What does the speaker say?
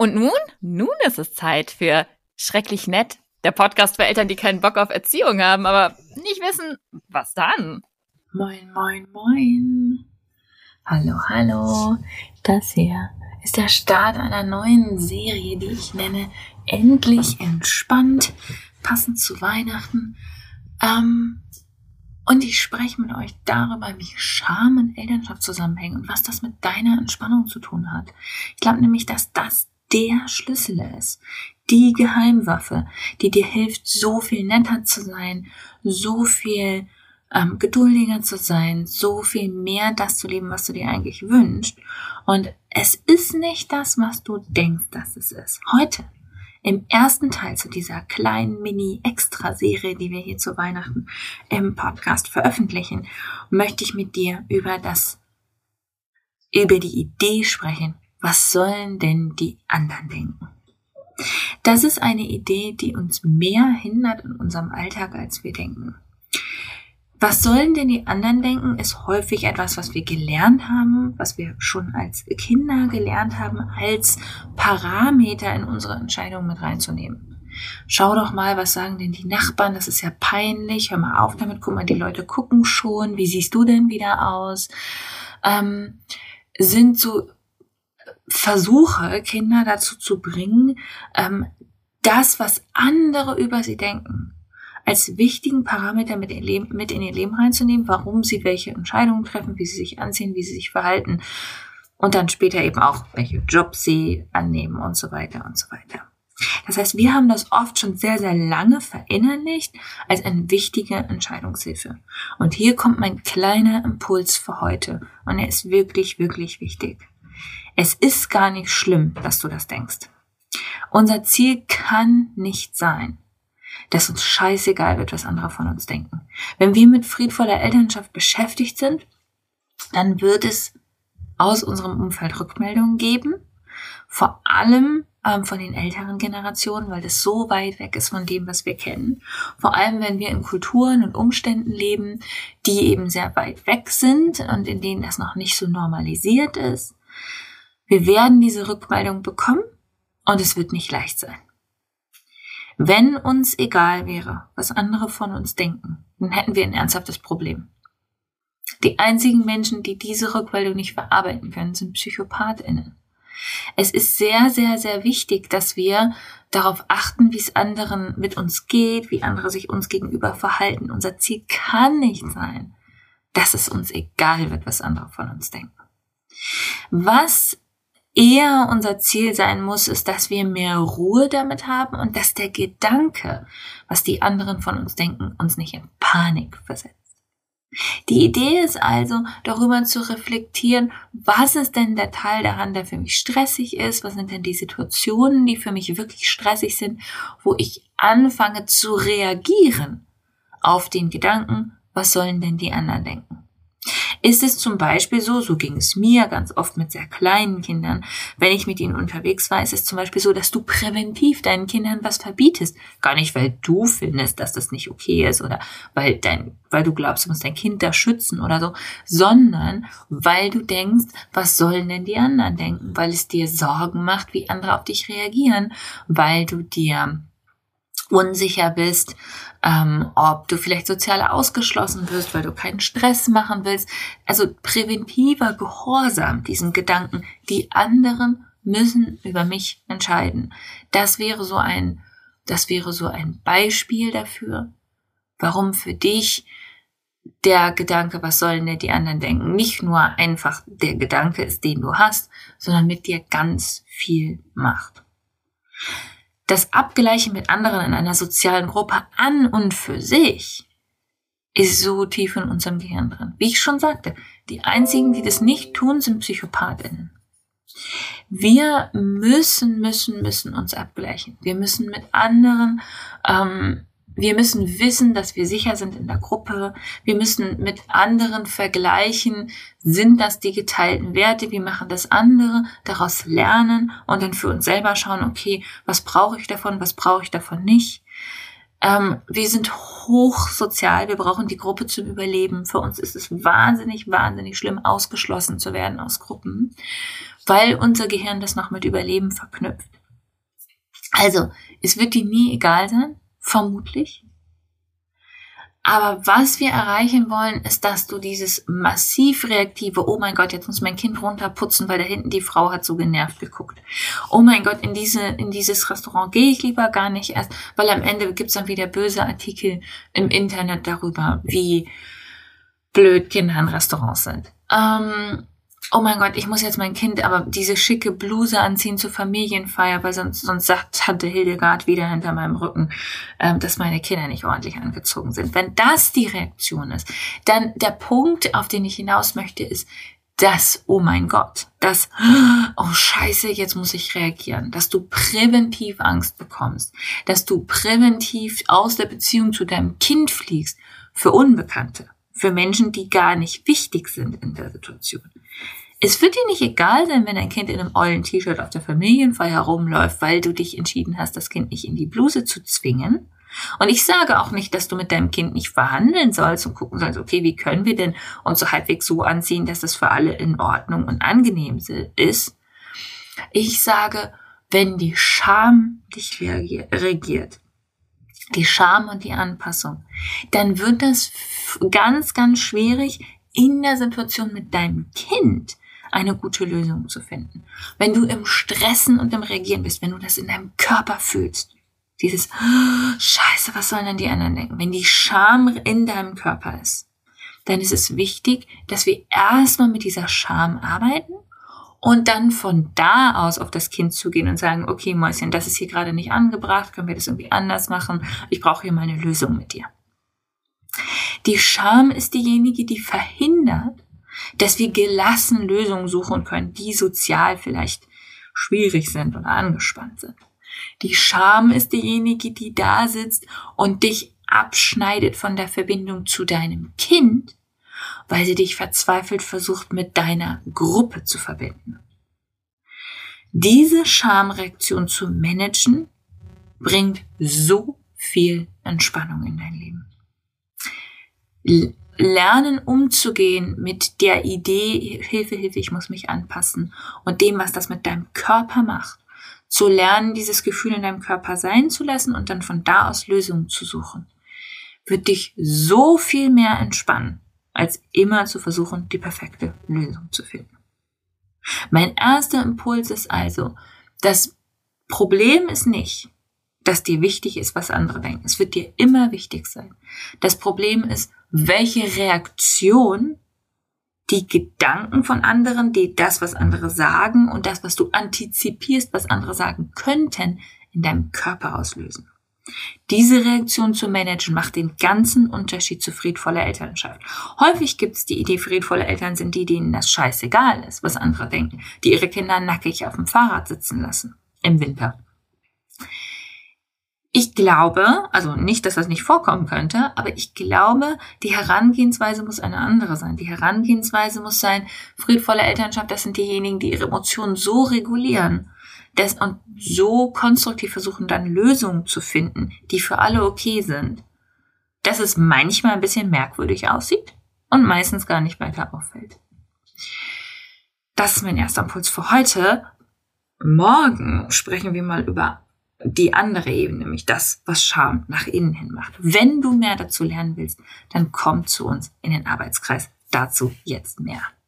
Und nun? Nun ist es Zeit für Schrecklich Nett, der Podcast für Eltern, die keinen Bock auf Erziehung haben, aber nicht wissen, was dann. Moin, moin, moin. Hallo, hallo. Das hier ist der Start einer neuen Serie, die ich nenne Endlich entspannt, passend zu Weihnachten. Ähm, und ich spreche mit euch darüber, wie Scham und Elternschaft zusammenhängen und was das mit deiner Entspannung zu tun hat. Ich glaube nämlich, dass das der Schlüssel ist, die Geheimwaffe, die dir hilft, so viel netter zu sein, so viel ähm, geduldiger zu sein, so viel mehr das zu leben, was du dir eigentlich wünschst. Und es ist nicht das, was du denkst, dass es ist. Heute, im ersten Teil zu dieser kleinen Mini-Extra-Serie, die wir hier zu Weihnachten im Podcast veröffentlichen, möchte ich mit dir über das, über die Idee sprechen, was sollen denn die anderen denken? Das ist eine Idee, die uns mehr hindert in unserem Alltag, als wir denken. Was sollen denn die anderen denken, ist häufig etwas, was wir gelernt haben, was wir schon als Kinder gelernt haben, als Parameter in unsere Entscheidungen mit reinzunehmen. Schau doch mal, was sagen denn die Nachbarn? Das ist ja peinlich. Hör mal auf damit. Guck mal, die Leute gucken schon. Wie siehst du denn wieder aus? Ähm, sind so versuche, Kinder dazu zu bringen, ähm, das, was andere über sie denken, als wichtigen Parameter mit in, Leben, mit in ihr Leben reinzunehmen, warum sie welche Entscheidungen treffen, wie sie sich anziehen, wie sie sich verhalten und dann später eben auch, welche Jobs sie annehmen und so weiter und so weiter. Das heißt, wir haben das oft schon sehr, sehr lange verinnerlicht als eine wichtige Entscheidungshilfe. Und hier kommt mein kleiner Impuls für heute. Und er ist wirklich, wirklich wichtig. Es ist gar nicht schlimm, dass du das denkst. Unser Ziel kann nicht sein, dass uns scheißegal wird, was andere von uns denken. Wenn wir mit friedvoller Elternschaft beschäftigt sind, dann wird es aus unserem Umfeld Rückmeldungen geben, vor allem ähm, von den älteren Generationen, weil das so weit weg ist von dem, was wir kennen. Vor allem, wenn wir in Kulturen und Umständen leben, die eben sehr weit weg sind und in denen das noch nicht so normalisiert ist. Wir werden diese Rückmeldung bekommen und es wird nicht leicht sein. Wenn uns egal wäre, was andere von uns denken, dann hätten wir ein ernsthaftes Problem. Die einzigen Menschen, die diese Rückmeldung nicht verarbeiten können, sind Psychopathinnen. Es ist sehr, sehr, sehr wichtig, dass wir darauf achten, wie es anderen mit uns geht, wie andere sich uns gegenüber verhalten. Unser Ziel kann nicht sein, dass es uns egal wird, was andere von uns denken. Was eher unser Ziel sein muss, ist, dass wir mehr Ruhe damit haben und dass der Gedanke, was die anderen von uns denken, uns nicht in Panik versetzt. Die Idee ist also, darüber zu reflektieren, was ist denn der Teil daran, der für mich stressig ist, was sind denn die Situationen, die für mich wirklich stressig sind, wo ich anfange zu reagieren auf den Gedanken, was sollen denn die anderen denken. Ist es zum Beispiel so, so ging es mir ganz oft mit sehr kleinen Kindern, wenn ich mit ihnen unterwegs war, ist es zum Beispiel so, dass du präventiv deinen Kindern was verbietest. Gar nicht, weil du findest, dass das nicht okay ist oder weil dein, weil du glaubst, du musst dein Kind da schützen oder so, sondern weil du denkst, was sollen denn die anderen denken? Weil es dir Sorgen macht, wie andere auf dich reagieren, weil du dir unsicher bist, ähm, ob du vielleicht sozial ausgeschlossen wirst, weil du keinen Stress machen willst. Also präventiver Gehorsam, diesen Gedanken, die anderen müssen über mich entscheiden. Das wäre so ein, das wäre so ein Beispiel dafür, warum für dich der Gedanke, was sollen denn die anderen denken, nicht nur einfach der Gedanke ist, den du hast, sondern mit dir ganz viel macht das Abgleichen mit anderen in einer sozialen Gruppe an und für sich ist so tief in unserem Gehirn drin. Wie ich schon sagte, die einzigen, die das nicht tun, sind Psychopathinnen. Wir müssen, müssen, müssen uns abgleichen. Wir müssen mit anderen ähm, wir müssen wissen, dass wir sicher sind in der Gruppe. Wir müssen mit anderen vergleichen, sind das die geteilten Werte, wie machen das andere, daraus lernen und dann für uns selber schauen, okay, was brauche ich davon, was brauche ich davon nicht. Ähm, wir sind hochsozial, wir brauchen die Gruppe zum Überleben. Für uns ist es wahnsinnig, wahnsinnig schlimm, ausgeschlossen zu werden aus Gruppen, weil unser Gehirn das noch mit Überleben verknüpft. Also, es wird dir nie egal sein, vermutlich. Aber was wir erreichen wollen, ist, dass du dieses massiv reaktive, oh mein Gott, jetzt muss mein Kind runterputzen, weil da hinten die Frau hat so genervt geguckt. Oh mein Gott, in diese, in dieses Restaurant gehe ich lieber gar nicht erst, weil am Ende gibt's dann wieder böse Artikel im Internet darüber, wie blöd Kinder in Restaurants sind. Ähm, oh mein Gott, ich muss jetzt mein Kind aber diese schicke Bluse anziehen zur Familienfeier, weil sonst, sonst sagt Tante Hildegard wieder hinter meinem Rücken, ähm, dass meine Kinder nicht ordentlich angezogen sind. Wenn das die Reaktion ist, dann der Punkt, auf den ich hinaus möchte, ist, das, oh mein Gott, das, oh scheiße, jetzt muss ich reagieren, dass du präventiv Angst bekommst, dass du präventiv aus der Beziehung zu deinem Kind fliegst für Unbekannte, für Menschen, die gar nicht wichtig sind in der Situation. Es wird dir nicht egal sein, wenn dein Kind in einem ollen T-Shirt auf der Familienfeier rumläuft, weil du dich entschieden hast, das Kind nicht in die Bluse zu zwingen. Und ich sage auch nicht, dass du mit deinem Kind nicht verhandeln sollst und gucken sollst, okay, wie können wir denn uns so halbwegs so anziehen, dass das für alle in Ordnung und angenehm ist. Ich sage, wenn die Scham dich regiert, die Scham und die Anpassung, dann wird das ganz, ganz schwierig in der Situation mit deinem Kind eine gute Lösung zu finden. Wenn du im Stressen und im Reagieren bist, wenn du das in deinem Körper fühlst, dieses Scheiße, was sollen denn die anderen denken? Wenn die Scham in deinem Körper ist, dann ist es wichtig, dass wir erstmal mit dieser Scham arbeiten und dann von da aus auf das Kind zugehen und sagen, okay, Mäuschen, das ist hier gerade nicht angebracht, können wir das irgendwie anders machen? Ich brauche hier mal eine Lösung mit dir. Die Scham ist diejenige, die verhindert, dass wir gelassen Lösungen suchen können, die sozial vielleicht schwierig sind oder angespannt sind. Die Scham ist diejenige, die da sitzt und dich abschneidet von der Verbindung zu deinem Kind, weil sie dich verzweifelt versucht, mit deiner Gruppe zu verbinden. Diese Schamreaktion zu managen, bringt so viel Entspannung in dein Leben lernen umzugehen mit der Idee, Hilfe, Hilfe, ich muss mich anpassen und dem, was das mit deinem Körper macht. Zu lernen, dieses Gefühl in deinem Körper sein zu lassen und dann von da aus Lösungen zu suchen, wird dich so viel mehr entspannen, als immer zu versuchen, die perfekte Lösung zu finden. Mein erster Impuls ist also, das Problem ist nicht, dass dir wichtig ist, was andere denken. Es wird dir immer wichtig sein. Das Problem ist, welche Reaktion die Gedanken von anderen, die das, was andere sagen und das, was du antizipierst, was andere sagen könnten, in deinem Körper auslösen. Diese Reaktion zu managen macht den ganzen Unterschied zu friedvoller Elternschaft. Häufig gibt es die Idee, friedvolle Eltern sind die, denen das scheißegal ist, was andere denken, die ihre Kinder nackig auf dem Fahrrad sitzen lassen im Winter. Ich glaube, also nicht, dass das nicht vorkommen könnte, aber ich glaube, die Herangehensweise muss eine andere sein. Die Herangehensweise muss sein, friedvolle Elternschaft, das sind diejenigen, die ihre Emotionen so regulieren das, und so konstruktiv versuchen, dann Lösungen zu finden, die für alle okay sind. Dass es manchmal ein bisschen merkwürdig aussieht und meistens gar nicht weiter auffällt. Das ist mein erster Impuls für heute. Morgen sprechen wir mal über die andere Ebene, nämlich das, was Scham nach innen hin macht. Wenn du mehr dazu lernen willst, dann komm zu uns in den Arbeitskreis. Dazu jetzt mehr.